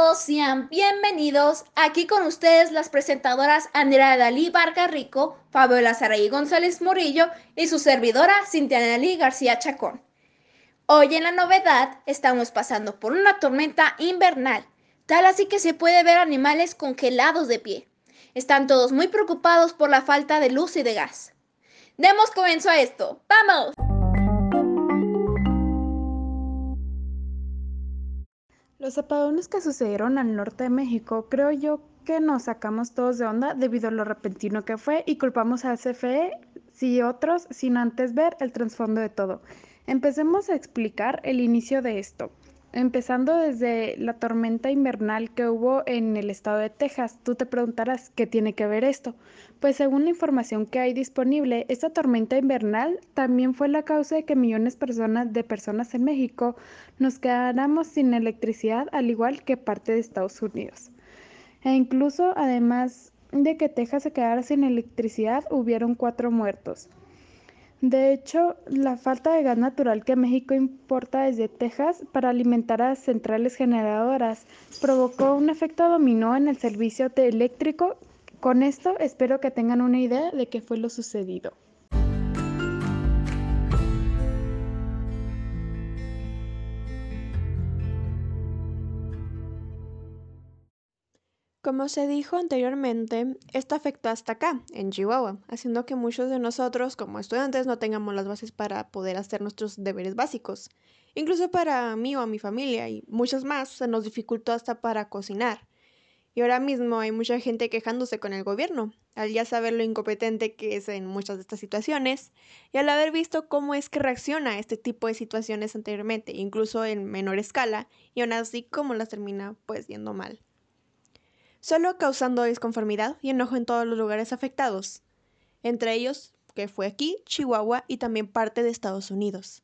todos, sean bienvenidos. Aquí con ustedes las presentadoras Andrea Dalí Vargas Rico, Fabiola Saraí González Murillo y su servidora Cintia Dalí García Chacón. Hoy en la novedad estamos pasando por una tormenta invernal, tal así que se puede ver animales congelados de pie. Están todos muy preocupados por la falta de luz y de gas. Demos comienzo a esto. ¡Vamos! Los apagones que sucedieron al norte de México, creo yo que nos sacamos todos de onda debido a lo repentino que fue y culpamos a CFE y otros sin antes ver el trasfondo de todo. Empecemos a explicar el inicio de esto. Empezando desde la tormenta invernal que hubo en el estado de Texas, tú te preguntarás qué tiene que ver esto. Pues según la información que hay disponible, esta tormenta invernal también fue la causa de que millones de personas en México nos quedáramos sin electricidad, al igual que parte de Estados Unidos. E incluso, además de que Texas se quedara sin electricidad, hubieron cuatro muertos. De hecho, la falta de gas natural que México importa desde Texas para alimentar a centrales generadoras provocó un efecto dominó en el servicio eléctrico. Con esto espero que tengan una idea de qué fue lo sucedido. Como se dijo anteriormente, esto afectó hasta acá, en Chihuahua, haciendo que muchos de nosotros como estudiantes no tengamos las bases para poder hacer nuestros deberes básicos. Incluso para mí o a mi familia y muchos más se nos dificultó hasta para cocinar. Y ahora mismo hay mucha gente quejándose con el gobierno, al ya saber lo incompetente que es en muchas de estas situaciones y al haber visto cómo es que reacciona a este tipo de situaciones anteriormente, incluso en menor escala, y aún así cómo las termina pues yendo mal solo causando disconformidad y enojo en todos los lugares afectados, entre ellos que fue aquí, Chihuahua y también parte de Estados Unidos.